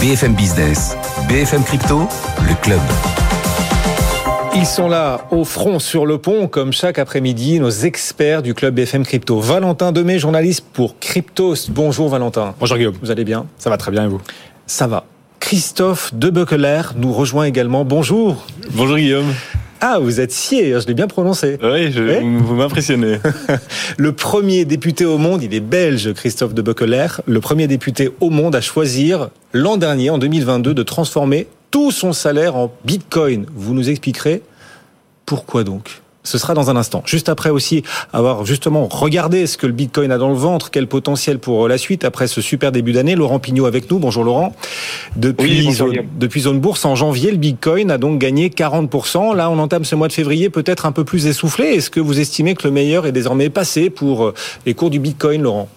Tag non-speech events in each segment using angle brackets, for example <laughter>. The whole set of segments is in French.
BFM Business, BFM Crypto, le club. Ils sont là, au front sur le pont, comme chaque après-midi, nos experts du club BFM Crypto. Valentin Demey, journaliste pour Cryptos. Bonjour Valentin. Bonjour Guillaume. Vous allez bien? Ça va très bien et vous? Ça va. Christophe Debekeler nous rejoint également. Bonjour. Bonjour Guillaume. Ah, vous êtes sié, je l'ai bien prononcé. Oui, je, Eh vous m'impressionnez. <laughs> le premier député au monde, il est belge, Christophe de Bekeler, le premier député au monde à choisir l'an dernier, en 2022, de transformer tout son salaire en bitcoin. Vous nous expliquerez pourquoi donc? Ce sera dans un instant. Juste après aussi avoir justement regardé ce que le Bitcoin a dans le ventre, quel potentiel pour la suite après ce super début d'année. Laurent Pignot avec nous. Bonjour Laurent. Depuis, Oui, bonjour, zone, Guillaume. depuis Zone Bourse, en janvier, le Bitcoin a donc gagné 40%. Là, on entame ce mois de février peut-être un peu plus essoufflé. Est-ce que vous estimez que le meilleur est désormais passé pour euh, les cours du Bitcoin, Laurent?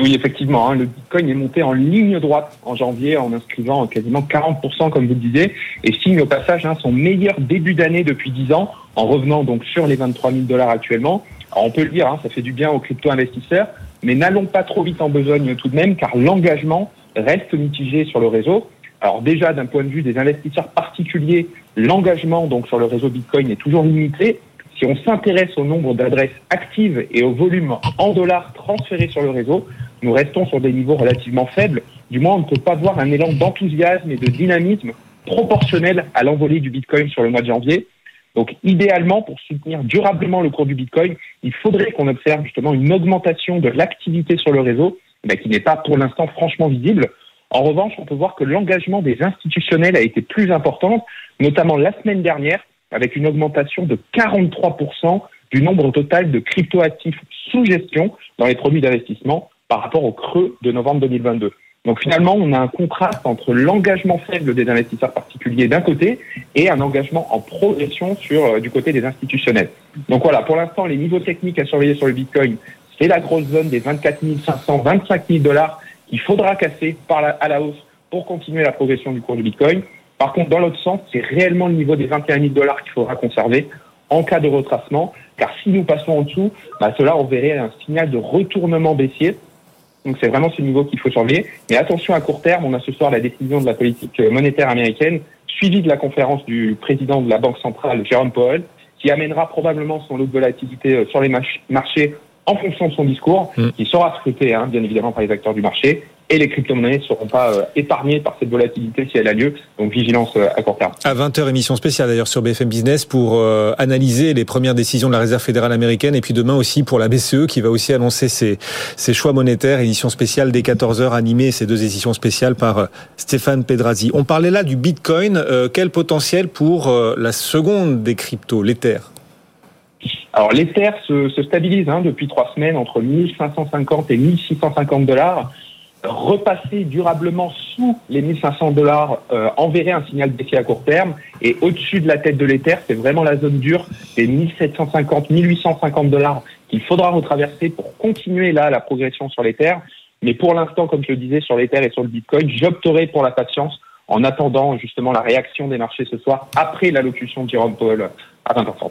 Oui, effectivement, hein, le Bitcoin est monté en ligne droite en janvier en inscrivant quasiment 40%, comme vous le disiez, et signe au passage hein, son meilleur début d'année depuis 10 ans, en revenant donc sur les 23 000 dollars actuellement. Alors, on peut le dire, hein, ça fait du bien aux crypto-investisseurs, mais n'allons pas trop vite en besogne tout de même, car l'engagement reste mitigé sur le réseau. Alors déjà, d'un point de vue des investisseurs particuliers, l'engagement donc sur le réseau Bitcoin est toujours limité. Si on s'intéresse au nombre d'adresses actives et au volume en dollars transférés sur le réseau, nous restons sur des niveaux relativement faibles. Du moins, on ne peut pas voir un élan d'enthousiasme et de dynamisme proportionnel à l'envolée du Bitcoin sur le mois de janvier. Donc, idéalement, pour soutenir durablement le cours du Bitcoin, il faudrait qu'on observe justement une augmentation de l'activité sur le réseau, mais qui n'est pas pour l'instant franchement visible. En revanche, on peut voir que l'engagement des institutionnels a été plus important, notamment la semaine dernière, avec une augmentation de 43% du nombre total de cryptoactifs sous gestion dans les produits d'investissement par rapport au creux de novembre 2022. Donc finalement, on a un contraste entre l'engagement faible des investisseurs particuliers d'un côté et un engagement en progression sur euh, du côté des institutionnels. Donc voilà, pour l'instant, les niveaux techniques à surveiller sur le Bitcoin, c'est la grosse zone des 24 500, 25 000 dollars qu'il faudra casser par à la hausse pour continuer la progression du cours du Bitcoin. Par contre, dans l'autre sens, c'est réellement le niveau des 21 000 dollars qu'il faudra conserver en cas de retracement, car si nous passons en dessous, bah, cela on verrait un signal de retournement baissier. Donc c'est vraiment ce niveau qu'il faut surveiller. Mais attention à court terme, on a ce soir la décision de la politique monétaire américaine, suivie de la conférence du président de la Banque centrale, Jérôme Powell, qui amènera probablement son lot de volatilité euh, sur les marchés en fonction de son discours, Mm. qui sera scruté hein, bien évidemment par les acteurs du marché. Et les crypto-monnaies ne seront pas euh, épargnées par cette volatilité si elle a lieu. Donc vigilance euh, à court terme. À 20h, émission spéciale d'ailleurs sur BFM Business pour euh, analyser les premières décisions de la Réserve fédérale américaine et puis demain aussi pour la BCE qui va aussi annoncer ses, ses choix monétaires. Édition spéciale dès 14h animée, ces deux éditions spéciales par Stéphane Pedrazzi. On parlait là du Bitcoin. Euh, quel potentiel pour euh, la seconde des cryptos, l'Ether? Alors l'Ether se, se stabilise hein, depuis trois semaines entre 1550 et 1650 dollars. Repasser durablement sous les 1500 dollars euh, enverrait un signal baissier à court terme. Et au-dessus de la tête de l'Ether, c'est vraiment la zone dure des 1750, 1850 dollars qu'il faudra retraverser pour continuer là la progression sur l'Ether. Mais pour l'instant, comme je le disais, sur l'Ether et sur le Bitcoin, j'opterai pour la patience en attendant justement la réaction des marchés ce soir après l'allocution de Jérôme Powell à 20h30.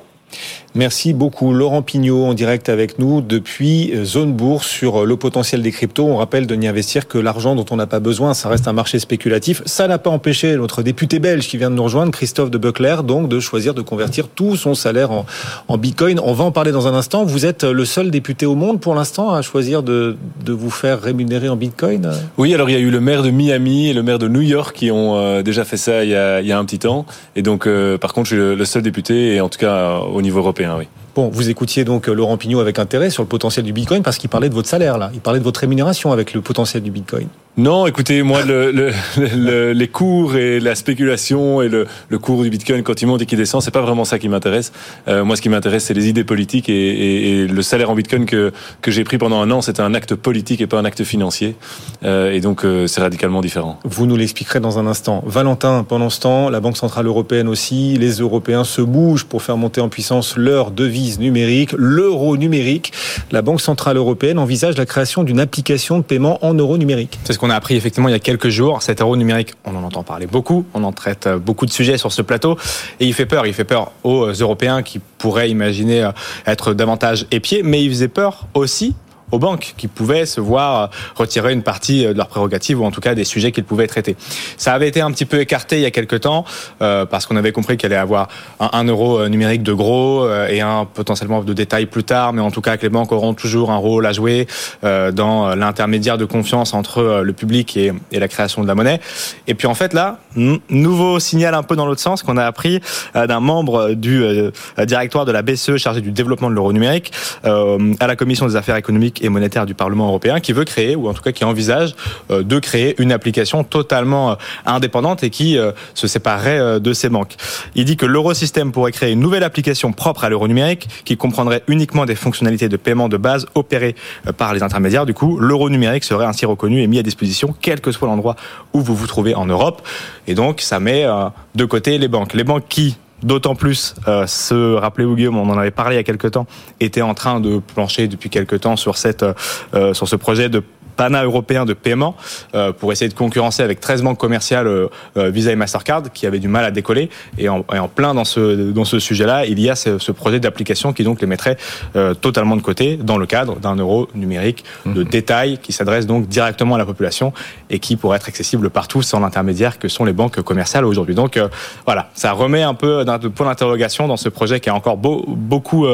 Merci beaucoup. Laurent Pignot en direct avec nous depuis euh, Zone Bourse sur euh, le potentiel des cryptos. On rappelle de n'y investir que l'argent dont on n'a pas besoin. Ça reste un marché spéculatif. Ça n'a pas empêché notre député belge qui vient de nous rejoindre, Christophe de Buckler, donc de choisir de convertir tout son salaire en, bitcoin. On va en parler dans un instant. Vous êtes le seul député au monde pour l'instant à choisir de, vous faire rémunérer en bitcoin. Oui, alors il y a eu le maire de Miami et le maire de New York qui ont euh, déjà fait ça il y a, un petit temps. Et donc, euh, par contre, je suis le, seul député, et en tout cas euh, au niveau européen, Bon, vous écoutiez donc euh, Laurent Pignot avec intérêt sur le potentiel du bitcoin parce qu'il parlait de votre salaire là. Il parlait de votre rémunération avec le potentiel du bitcoin. Non, écoutez, moi, le, le, le- les cours et la spéculation et le, le cours du Bitcoin quand il monte et qu'il descend, c'est pas vraiment ça qui m'intéresse. Euh, moi, ce qui m'intéresse, c'est les idées politiques et, et- et le salaire en Bitcoin que, que j'ai pris pendant un an, c'était un acte politique et pas un acte financier. Euh, et donc, euh, c'est radicalement différent. Vous nous l'expliquerez dans un instant. Valentin, pendant ce temps, la Banque Centrale Européenne aussi, les Européens se bougent pour faire monter en puissance leur devise numérique, l'euro numérique. La Banque Centrale Européenne envisage la création d'une application de paiement en euros numérique. C'est ce qu'on a appris effectivement il y a quelques jours. Cet euro numérique, on en entend parler beaucoup, on en traite euh, beaucoup de sujets sur ce plateau, et il fait peur. Il fait peur aux Européens qui pourraient imaginer euh, être davantage épiés, mais il faisait peur aussi aux banques qui pouvaient se voir retirer une partie de leurs prérogatives ou en tout cas des sujets qu'ils pouvaient traiter. Ça avait été un petit peu écarté il y a quelques temps euh, parce qu'on avait compris qu'il allait avoir un, euro euh, numérique de gros euh, et un potentiellement de détails plus tard, mais en tout cas que les banques auront toujours un rôle à jouer dans l'intermédiaire de confiance entre le public et, et, la création de la monnaie. Et puis en fait là, nouveau signal un peu dans l'autre sens qu'on a appris d'un membre du directoire de la BCE chargé du développement de l'euro numérique à la commission des affaires économiques et monétaire du Parlement européen qui veut créer, ou en tout cas qui envisage euh, de créer une application totalement euh, indépendante et qui euh, se séparerait de ces banques. Il dit que l'eurosystème pourrait créer une nouvelle application propre à l'euro numérique qui comprendrait uniquement des fonctionnalités de paiement de base opérées par les intermédiaires. Du coup, l'euro numérique serait ainsi reconnu et mis à disposition quel que soit l'endroit où vous vous trouvez en Europe. Et donc, ça met de côté les banques. Les banques qui D'autant plus, euh, se rappelez-vous Guillaume, on en avait parlé il y a quelques temps, était en train de plancher depuis quelques temps sur cette euh, sur ce projet de pana-européen de paiement euh, pour essayer de concurrencer avec 13 banques commerciales euh, euh, Visa et Mastercard qui avaient du mal à décoller. Et en, et en plein dans ce, dans ce sujet-là, il y a ce, ce projet d'application qui donc les mettrait totalement de côté dans le cadre d'un euro numérique de mhm. détail qui s'adresse donc directement à la population et qui pourrait être accessible partout sans l'intermédiaire que sont les banques commerciales aujourd'hui. Donc voilà, ça remet un peu d'un point d'interrogation dans ce projet qui est encore beau, beaucoup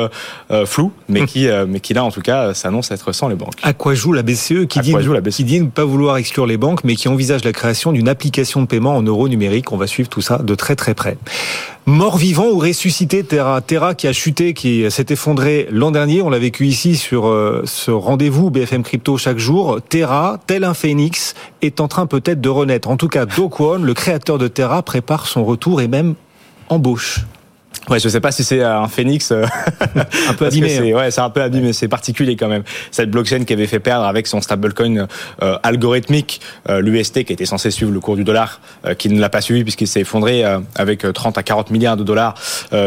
flou, mais mhm. qui, mais qui là en tout cas s'annonce être sans les banques. À quoi joue la BCE qui dit qui dit ne pas vouloir exclure les banques, mais qui envisage la création d'une application de paiement en euros numériques. On va suivre tout ça de très très près. Mort vivant ou ressuscité Terra Terra qui a chuté, qui s'est effondré l'an dernier. On l'a vécu ici sur euh, ce rendez-vous BFM Crypto chaque jour. Terra, tel un phénix, est en train peut-être de renaître. En tout cas, Do Kwon, le créateur de Terra, prépare son retour et même embauche. Ouais, je sais pas si c'est un phénix. Euh, un peu <laughs> abîmé. C'est, hein. ouais, c'est un peu abîmé. C'est particulier quand même. Cette blockchain qui avait fait perdre avec son stablecoin euh, algorithmique euh, l'UST qui était censé suivre le cours du dollar, qui ne l'a pas suivi puisqu'il s'est effondré avec 30 à 40 milliards de dollars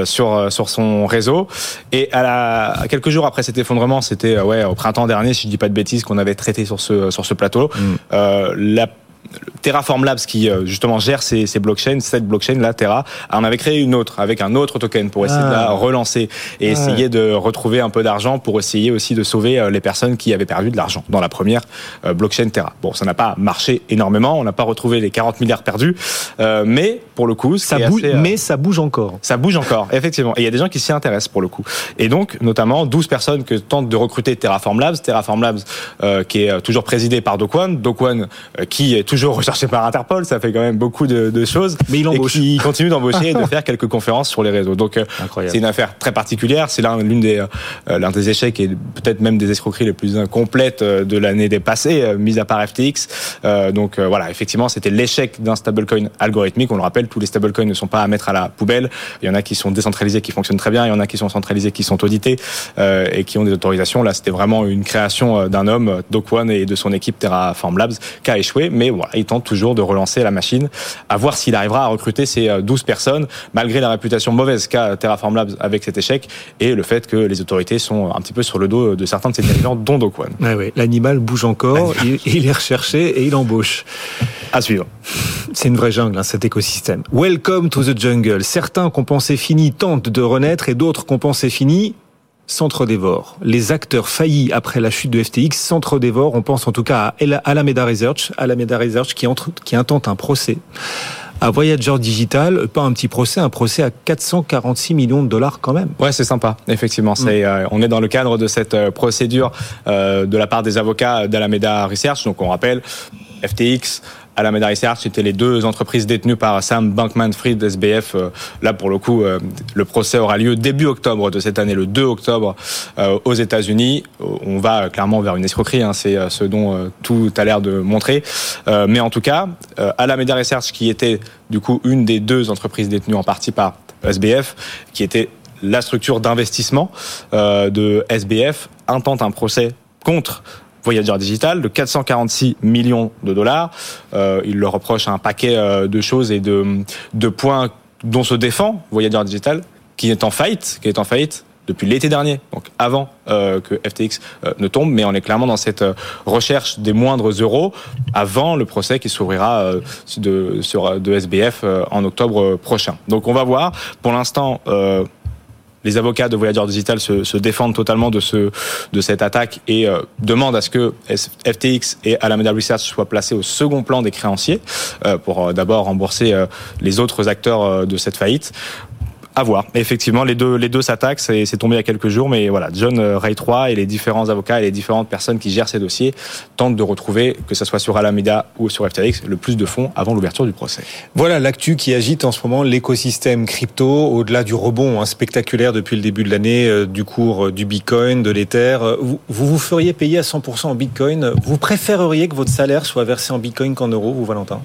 sur sur son réseau. Et à, la, à quelques jours après cet effondrement, c'était ouais au printemps dernier, si je dis pas de bêtises, qu'on avait traité sur ce sur ce plateau. Mm. la Terraform Labs qui euh, justement gère ces, ces blockchains, cette blockchain là, Terra, on avait créé une autre avec un autre token pour essayer de la ah. relancer et essayer de retrouver un peu d'argent pour essayer aussi de sauver euh, les personnes qui avaient perdu de l'argent dans la première euh, blockchain Terra. Bon, ça n'a pas marché énormément, on n'a pas retrouvé les 40 milliards perdus, mais pour le coup, ça bouge, mais ça bouge encore. Ça bouge encore, effectivement. Et il y a des gens qui s'y intéressent pour le coup. Et donc, notamment, 12 personnes que tentent de recruter Terraform Labs, Terraform Labs qui est toujours présidé par Dokwon, Dokwon qui est toujours recherché par Interpol, ça fait quand même beaucoup de, de choses. Mais il embauche. Et qui continue d'embaucher et de <laughs> faire quelques conférences sur les réseaux. Donc euh, c'est une affaire très particulière. C'est l'un l'une des euh, l'un des échecs et peut-être même des escroqueries les plus incomplètes euh, de l'année dépassée, mis à part FTX. donc voilà, effectivement, c'était l'échec d'un stablecoin algorithmique. On le rappelle, tous les stablecoins ne sont pas à mettre à la poubelle. Il y en a qui sont décentralisés, qui fonctionnent très bien. Il y en a qui sont centralisés, qui sont audités et qui ont des autorisations. Là, c'était vraiment une création d'un homme, One et de son équipe Terraform Labs, qui a échoué. Mais voilà, il tente toujours de relancer la machine, à voir s'il arrivera à recruter ces 12 euh, personnes, malgré la réputation mauvaise qu'a Terraform Labs avec cet échec, et le fait que les autorités sont un petit peu sur le dos de certains de ces dirigeants, dont Dokwon. oui, l'animal bouge encore, il, est recherché et il embauche. À suivre. C'est une vraie jungle, hein, cet écosystème. Welcome to the jungle. Certains qu'on pensait finis tentent de renaître et d'autres qu'on pensait finis s'entre-dévorent. Les acteurs faillis après la chute de FTX s'entre-dévorent. On pense en tout cas à Alameda Research, Alameda Research qui, entre, qui intente un procès à Voyager Digital, pas un petit procès, un procès à 446 millions de dollars quand même. Ouais, c'est sympa, effectivement. C'est, mm. euh, on est dans le cadre de cette euh, procédure euh, de la part des avocats d'Alameda Research. Donc on rappelle, FTX Alameda Research, c'était les deux entreprises détenues par Sam Bankman-Fried SBF. Euh, là, pour le coup, euh, le procès aura lieu début octobre de cette année, le 2 octobre, euh, aux États-Unis. On va clairement vers une escroquerie, hein, c'est ce dont tout a l'air de montrer. Mais en tout cas, Alameda Research, qui était du coup une des deux entreprises détenues en partie par SBF, qui était la structure d'investissement de SBF, intente un procès contre Voyager Digital de 446 millions de dollars. Euh, il leur reproche un paquet euh, de choses et de, de points dont se défend Voyager Digital, qui est en faillite, qui est en faillite depuis l'été dernier, donc avant euh, que FTX euh, ne tombe, mais on est clairement dans cette euh, recherche des moindres euros avant le procès qui s'ouvrira de, sur, de SBF en octobre prochain. Donc on va voir. Pour l'instant, les avocats de Voyager Digital se, se, défendent totalement de ce de cette attaque et euh, demandent à ce que FTX et Alameda Research soient placés au second plan des créanciers euh, pour euh, d'abord rembourser euh, les autres acteurs de cette faillite à voir. Effectivement, les deux, les deux s'attaquent. C'est, c'est tombé il y a quelques jours, mais voilà, John Ray 3 et les différents avocats et les différentes personnes qui gèrent ces dossiers tentent de retrouver, que ce soit sur Alameda ou sur FTX, le plus de fonds avant l'ouverture du procès. Voilà l'actu qui agite en ce moment l'écosystème crypto, au-delà du rebond hein, spectaculaire depuis le début de l'année euh, du cours du Bitcoin, de l'Ether. Vous, vous vous feriez payer à 100% en Bitcoin. Vous préféreriez que votre salaire soit versé en Bitcoin qu'en euros, vous, Valentin?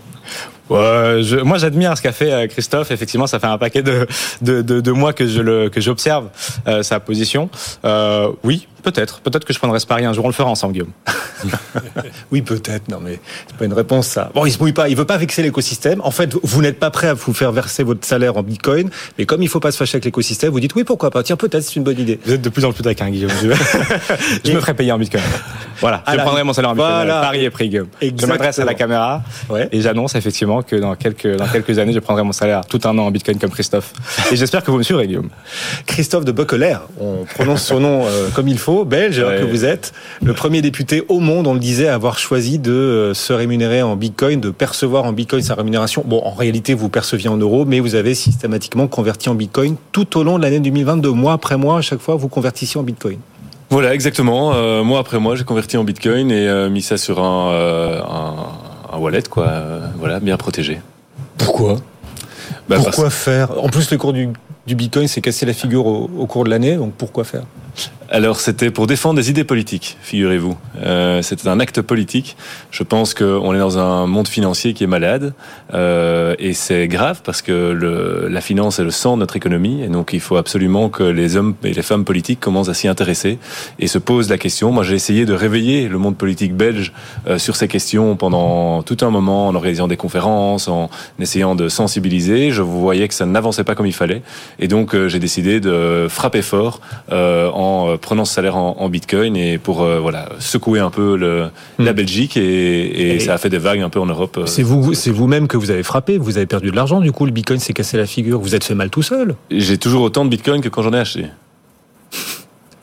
Ouais, je, moi, j'admire ce qu'a fait euh, Christophe. Effectivement, ça fait un paquet de, de, de, de mois que je le que j'observe euh, sa position. Euh, oui, peut-être. Peut-être que je prendrai ce pari un jour. On le fera ensemble, Guillaume. <laughs> oui, peut-être. Non, mais c'est pas une réponse ça. Bon, il se mouille pas. Il veut pas vexer l'écosystème. En fait, vous n'êtes pas prêt à vous faire verser votre salaire en Bitcoin. Mais comme il faut pas se fâcher avec l'écosystème, vous dites oui, pourquoi pas. Tiens, peut-être c'est une bonne idée. Vous êtes de plus en plus taquin, Guillaume. je <laughs> me ferai payer en Bitcoin. Voilà. Je prendrai mon salaire en Bitcoin. Voilà. Pari est pris, Guillaume. Exactement. Je m'adresse à la caméra ouais. et j'annonce effectivement que dans quelques, dans quelques années, je prendrai mon salaire tout un an en Bitcoin comme Christophe. Et j'espère que vous me suivrez, Guillaume. Christophe de Bockeler, on prononce son nom euh, comme il faut, belge, ouais. que vous êtes. Le premier député au monde, on le disait, à avoir choisi de euh, se rémunérer en Bitcoin, de percevoir en Bitcoin sa rémunération. Bon, en réalité, vous perceviez en euros, mais vous avez systématiquement converti en Bitcoin tout au long de l'année 2022, mois après mois, à chaque fois, vous convertissiez en Bitcoin. Voilà, exactement. Euh, mois après mois, j'ai converti en Bitcoin et euh, mis ça sur un, euh, un, un wallet, quoi. voilà, bien protégé. Pourquoi bah, Pourquoi parce... faire? En plus, le cours du, du Bitcoin s'est cassé la figure au, au cours de l'année, donc pourquoi faire? Alors c'était pour défendre des idées politiques, figurez-vous. Euh, c'était un acte politique. Je pense qu'on est dans un monde financier qui est malade euh, et c'est grave parce que le, la finance est le sang de notre économie et donc il faut absolument que les hommes et les femmes politiques commencent à s'y intéresser et se posent la question. Moi j'ai essayé de réveiller le monde politique belge euh, sur ces questions pendant tout un moment en organisant des conférences, en essayant de sensibiliser. Je voyais que ça n'avançait pas comme il fallait et donc euh, j'ai décidé de frapper fort euh, en prenant ce salaire en, en Bitcoin et pour euh, voilà secouer un peu le, mmh. la Belgique et, et, et, ça a fait des vagues un peu en Europe. C'est vous, c'est vous-même que vous avez frappé. Vous avez perdu de l'argent du coup. Le Bitcoin s'est cassé la figure. Vous êtes fait mal tout seul. J'ai toujours autant de Bitcoin que quand j'en ai acheté.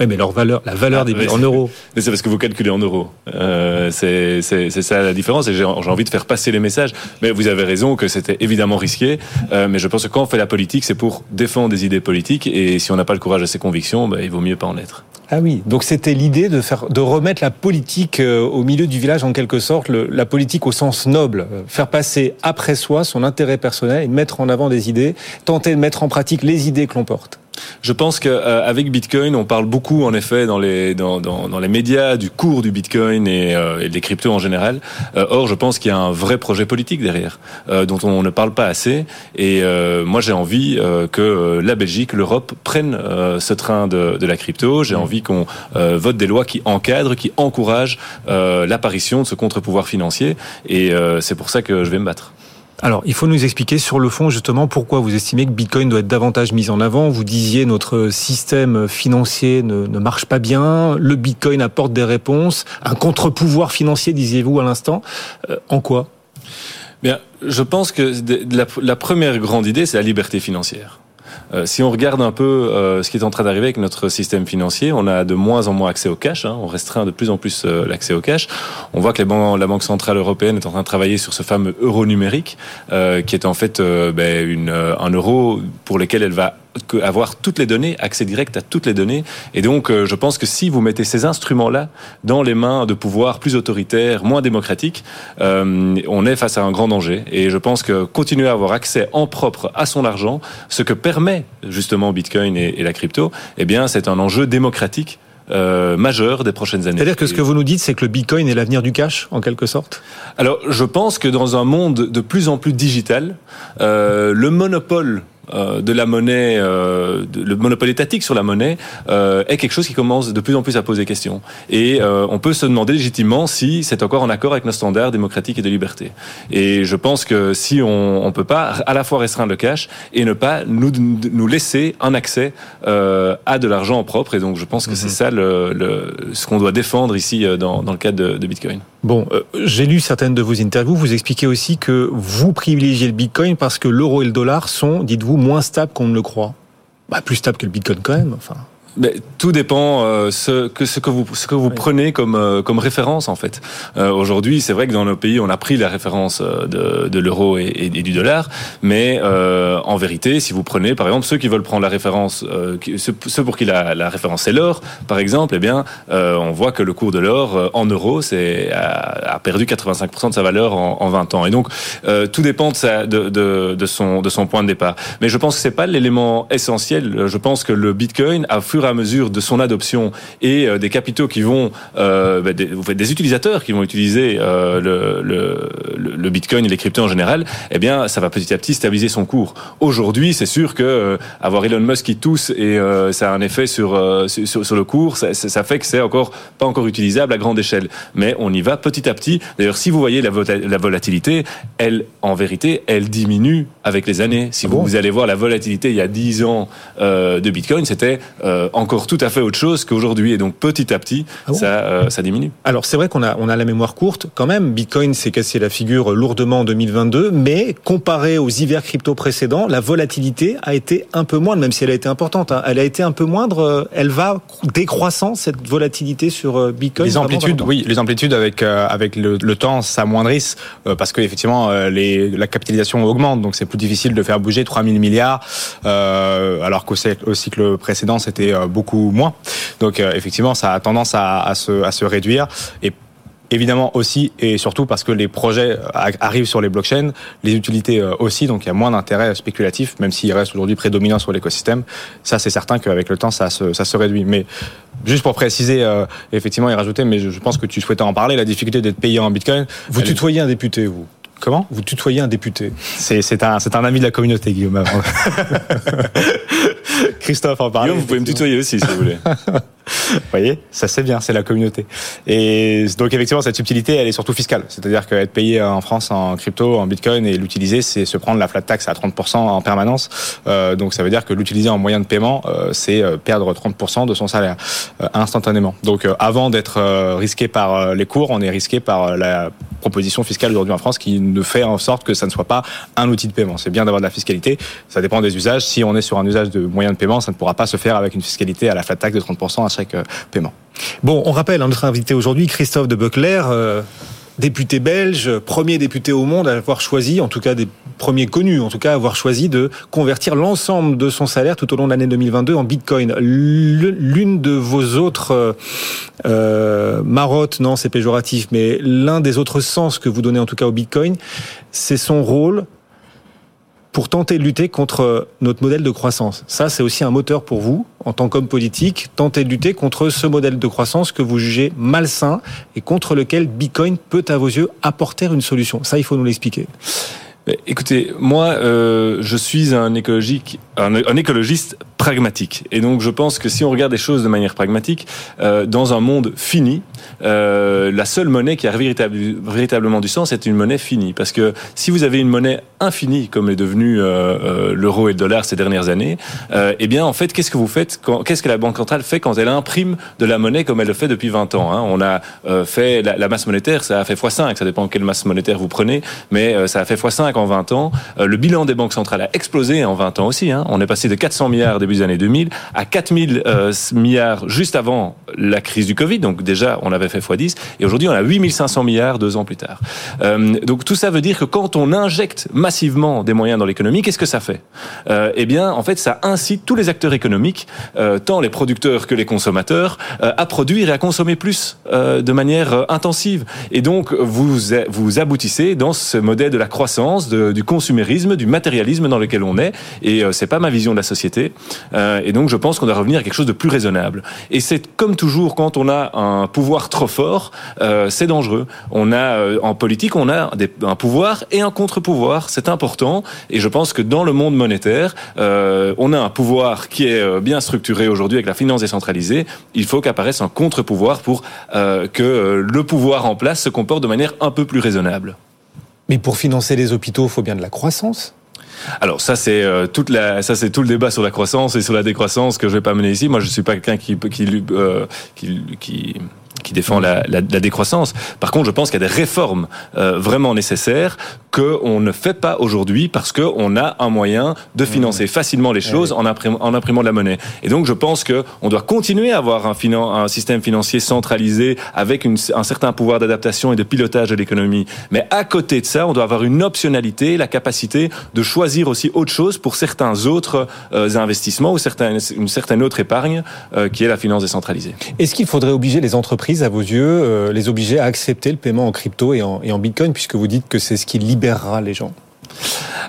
Oui, mais leur valeur, la valeur ah, des bitcoins en euros. <laughs> Mais c'est parce que vous calculez en euros. Euh, c'est ça la différence. Et j'ai envie de faire passer les messages. Mais vous avez raison que c'était évidemment risqué. Euh, mais je pense que quand on fait la politique, c'est pour défendre des idées politiques. Et si on n'a pas le courage de ses convictions, bah, il vaut mieux pas en être. Ah oui, donc c'était l'idée de faire, de remettre la politique euh, au milieu du village en quelque sorte, le, la politique au sens noble, faire passer après soi son intérêt personnel et mettre en avant des idées, tenter de mettre en pratique les idées que l'on porte. Je pense qu'avec euh, Bitcoin, on parle beaucoup, en effet, dans les dans, dans, dans les médias du cours du Bitcoin et, euh, et des cryptos en général. Euh, or, je pense qu'il y a un vrai projet politique derrière, euh, dont on ne parle pas assez. Et euh, moi, j'ai envie euh, que la Belgique, l'Europe prennent ce train de, de la crypto. J'ai envie qu'on vote des lois qui encadrent, qui encouragent l'apparition de ce contre-pouvoir financier. Et c'est pour ça que je vais me battre. Alors, il faut nous expliquer sur le fond justement pourquoi vous estimez que Bitcoin doit être davantage mis en avant. Vous disiez notre système financier ne, marche pas bien, le Bitcoin apporte des réponses, un contre-pouvoir financier, disiez-vous à l'instant. Euh, en quoi? Bien, je pense que la première grande idée, c'est la liberté financière. Euh, si on regarde un peu euh, ce qui est en train d'arriver avec notre système financier, on a de moins en moins accès au cash. Hein, on restreint de plus en plus euh, l'accès au cash. On voit que la Banque centrale européenne est en train de travailler sur ce fameux euro numérique, qui est en fait ben, un euro pour lequel elle va avoir toutes les données, accès direct à toutes les données. Et donc, euh, je pense que si vous mettez ces instruments-là dans les mains de pouvoirs plus autoritaires, moins démocratiques, euh, on est face à un grand danger. Et je pense que continuer à avoir accès en propre à son argent, ce que permet justement Bitcoin et, et la crypto, eh bien, c'est un enjeu démocratique euh, majeur des prochaines années. C'est-à-dire que ce que vous nous dites, c'est que le Bitcoin est l'avenir du cash, en quelque sorte? Alors, je pense que dans un monde de plus en plus digital, euh, le monopole euh, de la monnaie, euh, de, le monopole étatique sur la monnaie euh, est quelque chose qui commence de plus en plus à poser question. Et on peut se demander légitimement si c'est encore en accord avec nos standards démocratiques et de liberté. Et je pense que si on ne peut pas à la fois restreindre le cash et ne pas nous, nous laisser un accès à de l'argent propre. Et donc je pense que mm -hmm. c'est ça le, le, ce qu'on doit défendre ici dans, dans le cadre de, de Bitcoin. Bon, j'ai lu certaines de vos interviews. Vous expliquez aussi que vous privilégiez le Bitcoin parce que l'euro et le dollar sont, dites-vous, moins stables qu'on ne le croit. bah, plus stable que le Bitcoin quand même. Enfin. Mais tout dépend euh, ce que ce que vous ce que vous prenez comme euh, comme référence en fait. Euh, Aujourd'hui, c'est vrai que dans nos pays, on a pris la référence euh, de, de l'euro et, et, du dollar, mais euh, en vérité, si vous prenez par exemple ceux qui veulent prendre la référence, ceux, ceux, pour qui la, la référence c'est l'or, par exemple, eh bien, on voit que le cours de l'or en euros c'est a, a, perdu 85% de sa valeur en, en 20 ans. Et donc tout dépend de, sa, de, de, de, son de son point de départ. Mais je pense que c'est pas l'élément essentiel. Je pense que le Bitcoin a fur à mesure de son adoption et euh, des capitaux qui vont, euh, bah, des, des, utilisateurs qui vont utiliser euh, le, le, le, Bitcoin et les cryptos en général, eh bien, ça va petit à petit stabiliser son cours. Aujourd'hui, c'est sûr que euh, avoir Elon Musk qui tousse et ça a un effet sur, sur, sur le cours, ça, ça fait que c'est encore pas encore utilisable à grande échelle. Mais on y va petit à petit. D'ailleurs, si vous voyez la, la volatilité, elle, en vérité, elle diminue avec les années. Si ah vous, bon? vous allez voir la volatilité il y a 10 ans de Bitcoin, c'était encore tout à fait autre chose qu'aujourd'hui. Et donc petit à petit, ah bon ça, euh, ça diminue. Alors c'est vrai qu'on a, on a la mémoire courte quand même. Bitcoin s'est cassé la figure lourdement en 2022, mais comparé aux hivers crypto précédents, la volatilité a été un peu moindre, même si elle a été importante. Hein. Elle a été un peu moindre. Euh, elle va décroissant cette volatilité sur euh, Bitcoin. Les amplitudes, oui, les amplitudes avec euh, avec le, le temps s'amoindrissent euh, parce que effectivement les, la capitalisation augmente, donc c'est plus difficile de faire bouger 3000 milliards, alors qu'au cycle précédent c'était beaucoup moins. Donc euh, effectivement, ça a tendance à, à, se, à se réduire. Et évidemment aussi et surtout parce que les projets arrivent sur les blockchains, les utilités euh, aussi, donc il y a moins d'intérêt spéculatif, même s'il reste aujourd'hui prédominant sur l'écosystème. Ça, c'est certain qu'avec le temps, ça se, ça se réduit. Mais juste pour préciser, euh, effectivement, et rajouter, mais je, je pense que tu souhaitais en parler, la difficulté d'être payé en Bitcoin. Vous tutoyez un député, vous Comment? Vous tutoyez un député. C'est un, un ami de la communauté, Guillaume. <laughs> Christophe en parle. vous pouvez me tutoyer aussi si vous voulez. <laughs> Vous voyez, ça c'est bien, c'est la communauté. Et donc effectivement, cette subtilité, elle est surtout fiscale. C'est-à-dire qu'être payé en France en crypto, en bitcoin et l'utiliser, c'est se prendre la flat tax à 30% en permanence. Euh, donc ça veut dire que l'utiliser en moyen de paiement, euh, c'est euh, perdre 30% de son salaire instantanément. Donc avant d'être risqué par les cours, on est risqué par la proposition fiscale aujourd'hui en France qui ne fait en sorte que ça ne soit pas un outil de paiement. C'est bien d'avoir de la fiscalité, ça dépend des usages. Si on est sur un usage de moyen de paiement, ça ne pourra pas se faire avec une fiscalité à la flat tax de 30% à chaque paiement. Bon, on rappelle hein, notre invité aujourd'hui, Christophe de Buckler, euh, député belge, premier député au monde à avoir choisi, en tout cas des premiers connus, en tout cas avoir choisi de convertir l'ensemble de son salaire tout au long de l'année 2022 en Bitcoin. L'une de vos autres euh, euh, marottes, non, c'est péjoratif, mais l'un des autres sens que vous donnez en tout cas au Bitcoin, c'est son rôle pour tenter de lutter contre notre modèle de croissance. Ça, c'est aussi un moteur pour vous, en tant qu'homme politique, tenter de lutter contre ce modèle de croissance que vous jugez malsain et contre lequel Bitcoin peut, à vos yeux, apporter une solution. Ça, il faut nous l'expliquer. Écoutez, moi, euh, je suis un, écologique, un, écologiste pragmatique. Et donc, je pense que si on regarde les choses de manière pragmatique, euh, dans un monde fini, euh, la seule monnaie qui a véritable, véritablement du sens est une monnaie finie. Parce que si vous avez une monnaie infinie, comme est devenu euh, euh l'euro et le dollar ces dernières années, euh, eh bien, en fait, qu'est-ce que vous faites Qu'est-ce que la Banque centrale fait quand elle imprime de la monnaie comme elle le fait depuis 20 ans hein? On a euh, fait la, la, masse monétaire, ça a fait x5, ça dépend quelle masse monétaire vous prenez, mais ça a fait x5 en 20 ans. Le bilan des banques centrales a explosé en 20 ans aussi. Hein? On est passé de 400 milliards début des années 2000 à 4000 euh, milliards juste avant la crise du Covid. Donc déjà, on avait fait x10. Et aujourd'hui, on a 8500 milliards deux ans plus tard. Euh, donc tout ça veut dire que quand on injecte massivement des moyens dans l'économie, qu'est-ce que ça fait? Euh, Eh bien, en fait, ça incite tous les acteurs économiques, euh, tant les producteurs que les consommateurs, à produire et à consommer plus de manière intensive. Et donc, vous vous aboutissez dans ce modèle de la croissance, du consumérisme, du matérialisme dans lequel on est. Et c'est ma vision de la société. Euh, et donc je pense qu'on doit revenir à quelque chose de plus raisonnable. Et c'est comme toujours quand on a un pouvoir trop fort, euh, c'est dangereux. On a euh, en politique, on a un pouvoir et un contre-pouvoir. C'est important. Et je pense que dans le monde monétaire, on a un pouvoir qui est bien structuré aujourd'hui avec la finance décentralisée. Il faut qu'apparaisse un contre-pouvoir pour que le pouvoir en place se comporte de manière un peu plus raisonnable. Mais pour financer les hôpitaux, il faut bien de la croissance. Alors ça c'est euh, toute la ça c'est tout le débat sur la croissance et sur la décroissance que je vais pas mener ici. Moi je suis pas quelqu'un qui qui, euh, qui défend la, la, la, décroissance. Par contre, je pense qu'il y a des réformes euh, vraiment nécessaires qu'on ne fait pas aujourd'hui parce qu'on a un moyen de financer facilement les choses en, imprimant, en imprimant de la monnaie. Et donc, je pense qu'on doit continuer à avoir un, un système financier centralisé avec une, un certain pouvoir d'adaptation et de pilotage de l'économie. Mais à côté de ça, on doit avoir une optionnalité, la capacité de choisir aussi autre chose pour certains autres euh, investissements ou certains, une certaine autre épargne euh, qui est la finance décentralisée. Est-ce qu'il faudrait obliger les entreprises, à vos yeux, euh, les obliger à accepter le paiement en crypto et en, et en bitcoin, puisque vous dites que c'est ce qui libérera les gens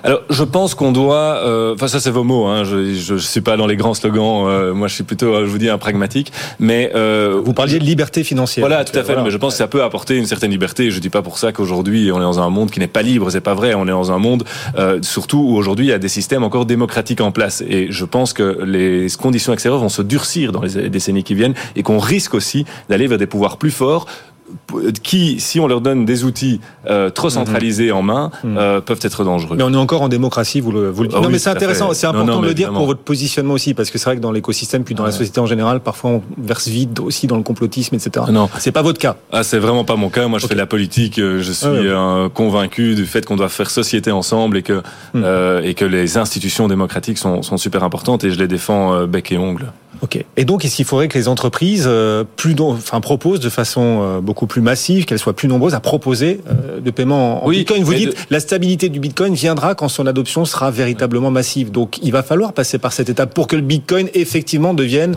alors, je pense qu'on doit. Euh, enfin, ça, c'est vos mots. Hein, je ne suis pas dans les grands slogans. Euh, moi, je suis plutôt, euh, je vous dis, un pragmatique. Mais euh, vous parliez de liberté financière. Voilà, tout à fait. Mais je pense que ça peut apporter une certaine liberté. Je dis pas pour ça qu'aujourd'hui on est dans un monde qui n'est pas libre. C'est pas vrai. On est dans un monde, surtout où aujourd'hui il y a des systèmes encore démocratiques en place. Et je pense que les conditions extérieures vont se durcir dans les décennies qui viennent et qu'on risque aussi d'aller vers des pouvoirs plus forts qui, si on leur donne des outils euh, trop mhm. centralisés en main, mhm. euh, peuvent être dangereux. Mais on est encore en démocratie, vous le, vous le dites. Ah non, mais c'est intéressant, c'est important de le dire pour votre positionnement aussi, parce que c'est vrai que dans l'écosystème, puis dans la société en général, parfois on verse vide aussi dans le complotisme, etc. Non, c'est pas votre cas. Ah, c'est vraiment pas mon cas. Moi, je fais de la politique. Euh, je suis ah convaincu du fait qu'on doit faire société ensemble et que hmm. euh, et que les institutions démocratiques sont, sont super importantes et je les défends euh, bec et ongle. Ok. Et donc, est-ce qu'il faudrait que les entreprises euh, plus, enfin, proposent de façon euh, beaucoup plus massive, qu'elles soient plus nombreuses à proposer euh, de paiement en Bitcoin Vous dites la stabilité du Bitcoin viendra quand son adoption sera véritablement massive. Donc, il va falloir passer par cette étape pour que le Bitcoin effectivement devienne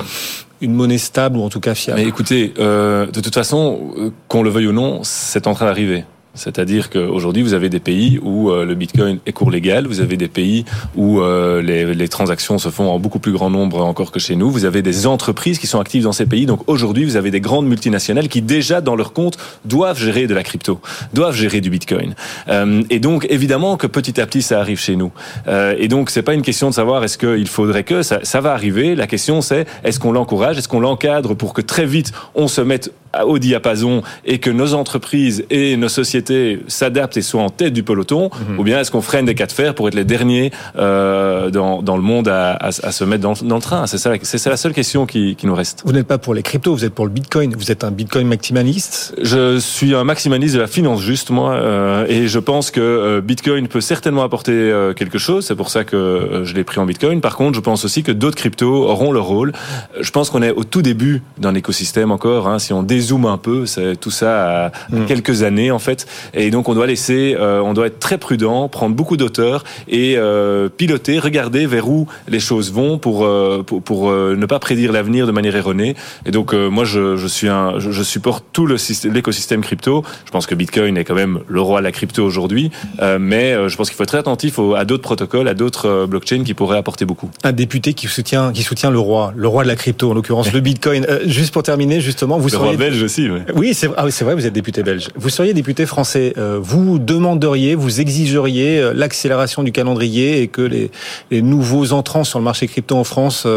une monnaie stable ou en tout cas fiable. Mais écoutez, de toute façon, qu'on le veuille ou non, c'est en train d'arriver. C'est-à-dire qu'aujourd'hui, vous avez des pays où euh, le Bitcoin est cours légal, vous avez des pays où euh, les, les, transactions se font en beaucoup plus grand nombre encore que chez nous, vous avez des entreprises qui sont actives dans ces pays. Donc aujourd'hui, vous avez des grandes multinationales qui déjà dans leur compte doivent gérer de la crypto, doivent gérer du Bitcoin. Euh, et donc évidemment que petit à petit, ça arrive chez nous. Euh, et donc c'est pas une question de savoir est-ce qu'il faudrait que ça, ça va arriver. La question c'est est-ce qu'on l'encourage, est-ce qu'on l'encadre pour que très vite on se mette au diapason et que nos entreprises et nos sociétés s'adaptent et soient en tête du peloton, mhm. ou bien est-ce qu'on freine des cas de fer pour être les derniers euh, dans, dans, le monde à, à, à se mettre dans, dans le train? C'est ça, c'est la seule question qui, qui nous reste. Vous n'êtes pas pour les cryptos, vous êtes pour le Bitcoin. Vous êtes un Bitcoin maximaliste? Je suis un maximaliste de la finance juste, moi, euh, et je pense que euh, Bitcoin peut certainement apporter euh, quelque chose. C'est pour ça que euh, je l'ai pris en Bitcoin. Par contre, je pense aussi que d'autres cryptos auront leur rôle. Je pense qu'on est au tout début d'un écosystème encore. Hein, si on zoom un peu, tout ça à, mm. quelques années en fait. Et donc on doit laisser, euh, on doit être très prudent, prendre beaucoup d'auteur et euh, piloter, regarder vers où les choses vont pour euh, pour, pour ne pas prédire l'avenir de manière erronée. Et donc moi je, je suis un, je, supporte tout le l'écosystème crypto. Je pense que Bitcoin est quand même le roi de la crypto aujourd'hui, mais je pense qu'il faut être très attentif à d'autres protocoles, à d'autres blockchains qui pourraient apporter beaucoup. Un député qui soutient qui soutient le roi, le roi de la crypto en l'occurrence <laughs> le Bitcoin. juste pour terminer justement, vous seriez aussi. Oui, c'est ah vrai, vous êtes député belge. Vous seriez député français. Euh, vous demanderiez, vous exigeriez euh, l'accélération du calendrier et que les, les, nouveaux entrants sur le marché crypto en France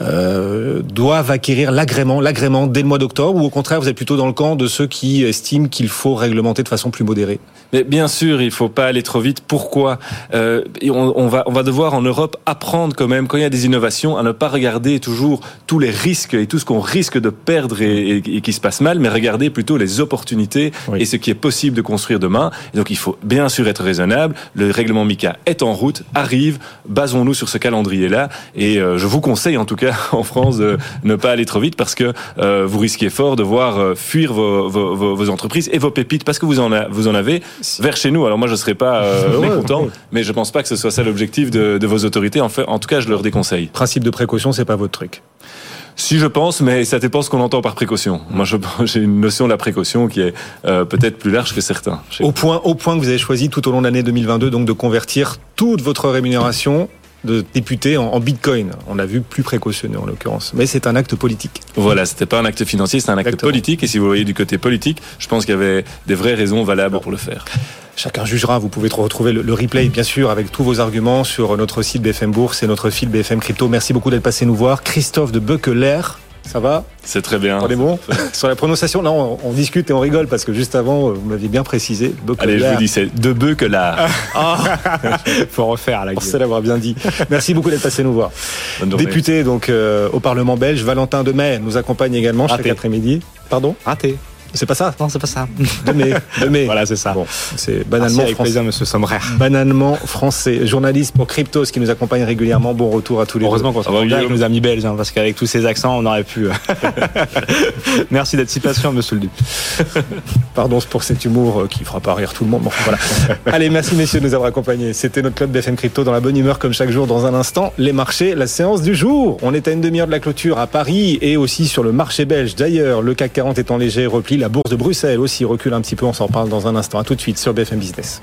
euh, doivent acquérir l'agrément, l'agrément dès le mois d'octobre, ou au contraire, vous êtes plutôt dans le camp de ceux qui estiment qu'il faut réglementer de façon plus modérée Mais bien sûr, il faut pas aller trop vite. Pourquoi? Euh, on, on, va on va devoir en Europe apprendre quand même quand il y a des innovations à ne pas regarder toujours tous les risques et tout ce qu'on risque de perdre et, et, qui se passe mal, mais regarder plutôt les opportunités et ce qui est possible de construire demain. Et donc il faut bien sûr être raisonnable. Le règlement MICA est en route, arrive. Basons-nous sur ce calendrier-là. Et euh, je vous conseille en tout cas <laughs> en France de ne pas aller trop vite parce que euh, vous risquez fort de voir euh, fuir vos, vos, vos, entreprises et vos pépites parce que vous en, a, vous en avez vers chez nous. Alors moi je ne serais pas euh, <laughs> mécontent, mais je pense pas que ce soit ça l'objectif de, de, vos autorités. En, fait, en tout cas, je leur déconseille. Principe de précaution, c'est pas votre truc. Si je pense, mais ça dépend ce qu'on entend par précaution. Moi, j'ai une notion de la précaution qui est euh, peut-être plus large que certains. Au point, au point que vous avez choisi tout au long de l'année 2022, donc de convertir toute votre rémunération de députés en, Bitcoin. On a vu plus précautionneux en l'occurrence. Mais c'est un acte politique. Voilà, c'était pas un acte financier, c'est un acte politique. Et si vous voyez du côté politique, je pense qu'il y avait des vraies raisons valables pour le faire. Chacun jugera. Vous pouvez retrouver le, replay, bien sûr, avec tous vos arguments sur notre site BFM Bourse et notre fil BFM Crypto. Merci beaucoup d'être passé nous voir. Christophe de Buckler, ça va C'est très bien. On est bon Sur la prononciation, non, on, discute et on rigole parce que juste avant, vous m'aviez bien précisé. Allez, je vous dis, c'est de bœuf que là. Ah. <laughs> <laughs> Faut refaire la gueule. l'avoir bien dit. Merci beaucoup d'être passé nous voir. Député donc euh, au Parlement belge, Valentin Demet nous accompagne également chaque après-midi. Pardon? Raté. C'est pas ça? Non, c'est pas ça. <laughs> De mai. De mai. Voilà, c'est ça. Bon, c'est Merci banalement avec français. plaisir, monsieur Sommerer. Banalement français. Journaliste pour Cryptos qui nous accompagne régulièrement. Bon retour à tous les Heureusement qu'on se bah, rend bien avec nos amis belges, hein, parce qu'avec tous ces accents, on aurait pu. euh, <laughs> Merci d'être si patient, monsieur le duc. <laughs> Pardon pour cet humour euh, qui fera pas rire tout le monde. Bon, voilà. Allez, merci messieurs de nous avoir accompagnés. C'était notre club BFM Crypto dans la bonne humeur comme chaque jour. Dans un instant, les marchés, la séance du jour. On est à une demi-heure de la clôture à Paris et aussi sur le marché belge. D'ailleurs, le CAC 40 est en léger repli. La bourse de Bruxelles aussi recule un petit peu. On s'en parle dans un instant. Tout de suite sur BFM Business.